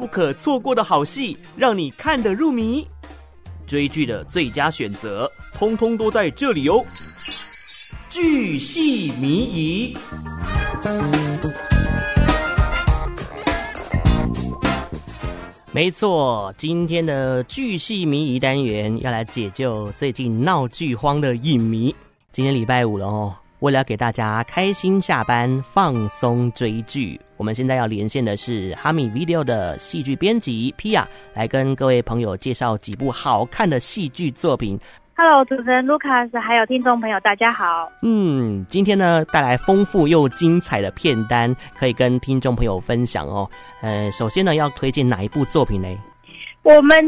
不可错过的好戏，让你看得入迷。追剧的最佳选择，通通都在这里哦！剧系迷疑。没错，今天的剧系迷疑单元要来解救最近闹剧荒的影迷。今天礼拜五了哦，为了要给大家开心下班、放松追剧，我们现在要连线的是哈米 Video 的戏剧编辑 Pia，来跟各位朋友介绍几部好看的戏剧作品。Hello，主持人 Lucas，还有听众朋友，大家好。嗯，今天呢带来丰富又精彩的片单，可以跟听众朋友分享哦。呃，首先呢要推荐哪一部作品呢？我们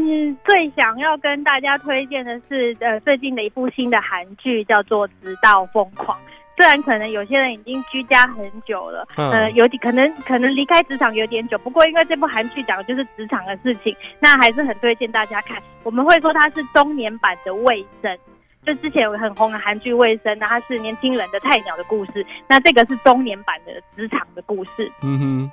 最想要跟大家推荐的是，呃，最近的一部新的韩剧，叫做《直到疯狂》。虽然可能有些人已经居家很久了，嗯、呃，有点可能可能离开职场有点久，不过因为这部韩剧讲的就是职场的事情，那还是很推荐大家看。我们会说它是中年版的《卫生》，就之前有个很红的韩剧《卫生》，那它是年轻人的菜鸟的故事，那这个是中年版的职场的故事。嗯哼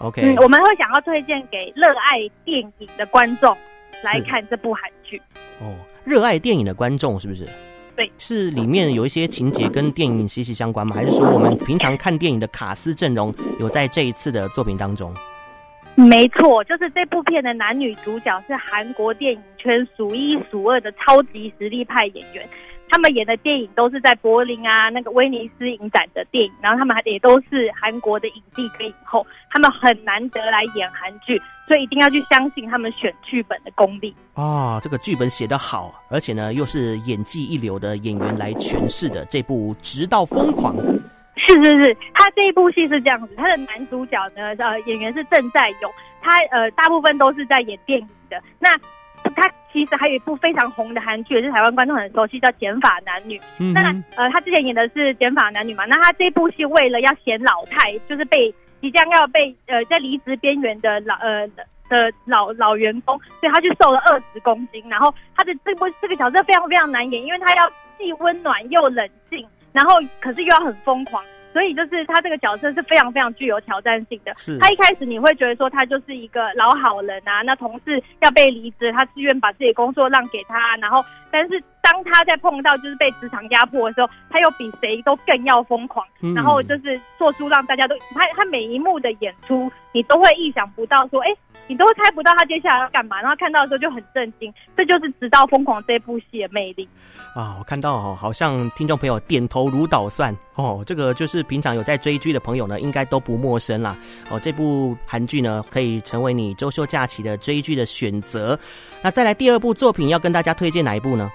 ，OK，嗯，我们会想要推荐给热爱电影的观众来看这部韩剧。哦，热爱电影的观众是不是？对，是里面有一些情节跟电影息息相关吗？还是说我们平常看电影的卡斯阵容有在这一次的作品当中？没错，就是这部片的男女主角是韩国电影圈数一数二的超级实力派演员。他们演的电影都是在柏林啊，那个威尼斯影展的电影，然后他们还也都是韩国的影帝跟影后，他们很难得来演韩剧，所以一定要去相信他们选剧本的功力啊、哦！这个剧本写得好，而且呢又是演技一流的演员来诠释的这部《直到疯狂》。是是是，他这一部戏是这样子，他的男主角呢，呃，演员是郑在勇，他呃大部分都是在演电影的，那。他其实还有一部非常红的韩剧，也是台湾观众很熟悉，叫《减法男女》。嗯、那呃，他之前演的是《减法男女》嘛？那他这部戏为了要显老态，就是被即将要被呃在离职边缘的老呃的老老员工，所以他就瘦了二十公斤。然后他的这部这个角色非常非常难演，因为他要既温暖又冷静，然后可是又要很疯狂。所以就是他这个角色是非常非常具有挑战性的。是，他一开始你会觉得说他就是一个老好人啊，那同事要被离职，他自愿把自己工作让给他，然后但是当他在碰到就是被职场压迫的时候，他又比谁都更要疯狂，然后就是做出让大家都他他每一幕的演出，你都会意想不到说，哎，你都会猜不到他接下来要干嘛，然后看到的时候就很震惊，这就是《直到疯狂》这部戏的魅力。啊，我看到哦，好像听众朋友点头如捣蒜哦，这个就是平常有在追剧的朋友呢，应该都不陌生啦。哦，这部韩剧呢，可以成为你周休假期的追剧的选择。那再来第二部作品，要跟大家推荐哪一部呢？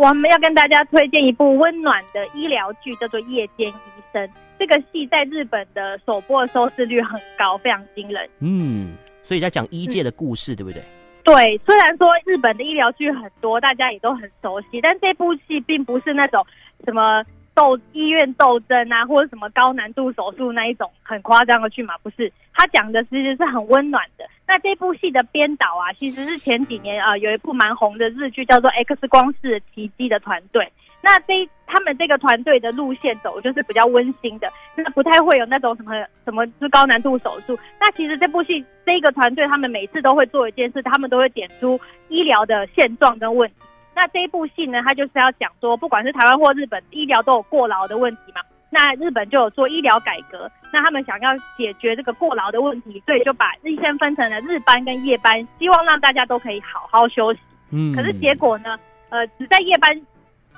我们要跟大家推荐一部温暖的医疗剧，叫做《夜间医生》。这个戏在日本的首播收视率很高，非常惊人。嗯，所以在讲医界的故事，嗯、对不对？对，虽然说日本的医疗剧很多，大家也都很熟悉，但这部戏并不是那种什么斗医院斗争啊，或者什么高难度手术那一种很夸张的剧嘛，不是。他讲的其实是很温暖的。那这部戏的编导啊，其实是前几年啊、有一部蛮红的日剧，叫做《X 光式的奇迹》的团队。那这他们这个团队的路线走就是比较温馨的，那不太会有那种什么什么是高难度手术。那其实这部戏这个团队他们每次都会做一件事，他们都会点出医疗的现状跟问题。那这一部戏呢，他就是要讲说，不管是台湾或日本，医疗都有过劳的问题嘛。那日本就有做医疗改革，那他们想要解决这个过劳的问题，所以就把医生分成了日班跟夜班，希望让大家都可以好好休息。嗯，可是结果呢，呃，只在夜班。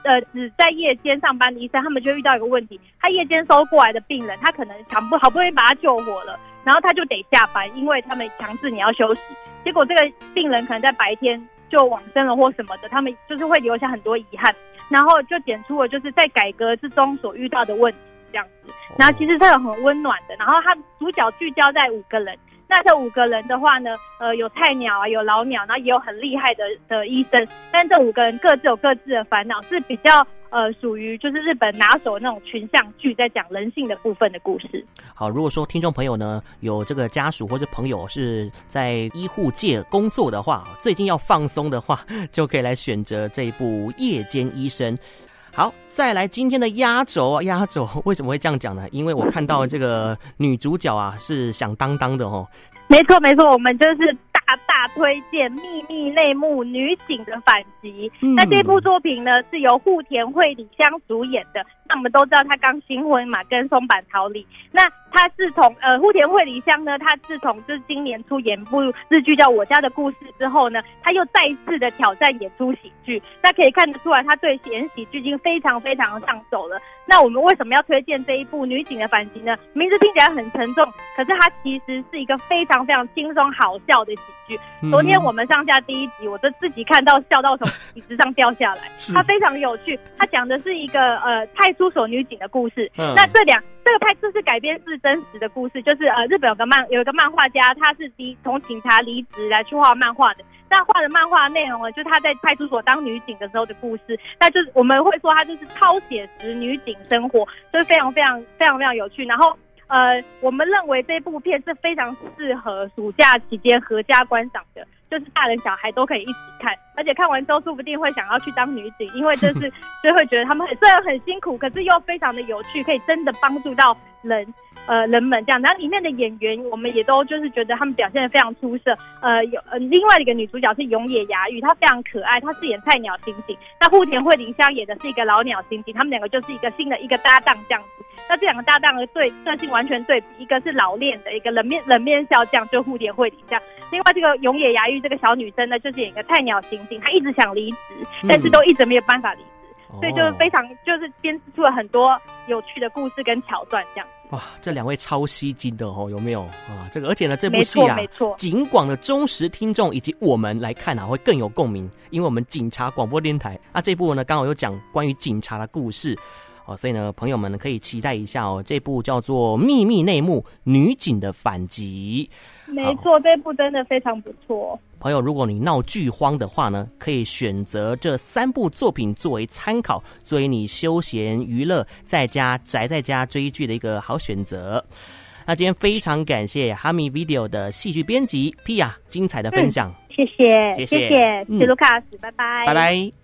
呃，只在夜间上班的医生，他们就遇到一个问题，他夜间收过来的病人，他可能想不好不容易把他救活了，然后他就得下班，因为他们强制你要休息，结果这个病人可能在白天就往生了或什么的，他们就是会留下很多遗憾，然后就点出了就是在改革之中所遇到的问题这样子，然后其实这种很温暖的，然后他主角聚焦在五个人。那这五个人的话呢，呃，有菜鸟啊，有老鸟，然后也有很厉害的的医生。但这五个人各自有各自的烦恼，是比较呃属于就是日本拿手那种群像剧，在讲人性的部分的故事。好，如果说听众朋友呢有这个家属或者朋友是在医护界工作的话，最近要放松的话，就可以来选择这一部《夜间医生》。好，再来今天的压轴啊，压轴为什么会这样讲呢？因为我看到这个女主角啊是响当当的哦。没错没错，我们就是大大推荐《秘密内幕：女警的反击》。嗯。那这部作品呢，是由户田惠里香主演的。那我们都知道她刚新婚嘛，跟松坂桃李。那她自从呃户田惠里香呢，她自从就是今年出演部日剧叫《我家的故事》之后呢，她又再一次的挑战演出喜剧。那可以看得出来，她对演喜剧已经非常非常上手了。那我们为什么要推荐这一部《女警的反击》呢？名字听起来很沉重，可是它其实是一个非常非常轻松好笑的喜剧。昨天我们上架第一集，我都自己看到笑到从椅子上掉下来。它非常有趣，它讲的是一个呃派出所女警的故事。嗯、那这两这个派出是改编自真实的故事，就是呃日本有个漫有一个漫画家，他是离从警察离职来去画漫画的。那画的漫画内容呢，就是他在派出所当女警的时候的故事。那就是我们会说，他就是超写实女警生活，就是非常非常非常非常有趣。然后，呃，我们认为这部片是非常适合暑假期间合家观赏的，就是大人小孩都可以一起看，而且看完之后说不定会想要去当女警，因为就是就会觉得他们很虽然很辛苦，可是又非常的有趣，可以真的帮助到人。呃，人们这样，然后里面的演员，我们也都就是觉得他们表现的非常出色。呃，有呃，另外一个女主角是永野芽郁，她非常可爱，她饰演菜鸟刑警。那户田惠梨香演的是一个老鸟刑警，他们两个就是一个新的一个搭档这样子。那这两个搭档的对个性完全对比，一个是老练的，一个冷面冷面笑匠，就户田惠梨香。另外这个永野芽郁这个小女生呢，就是演一个菜鸟刑警，她一直想离职，但是都一直没有办法离职，所以就是非常就是编织出了很多有趣的故事跟桥段这样。哇，这两位超吸睛的哦，有没有啊？这个，而且呢，这部戏啊，没错，警广的忠实听众以及我们来看啊，会更有共鸣，因为我们警察广播电台啊，这部呢刚好有讲关于警察的故事哦，所以呢，朋友们可以期待一下哦，这部叫做《秘密内幕：女警的反击》。没错，这部真的非常不错。朋友，如果你闹剧荒的话呢，可以选择这三部作品作为参考，作为你休闲娱乐在家宅在家追剧的一个好选择。那今天非常感谢哈密 Video 的戏剧编辑 Pia 精彩的分享，谢谢、嗯、谢谢，谢谢，谢谢卢卡斯，嗯、拜拜，拜拜。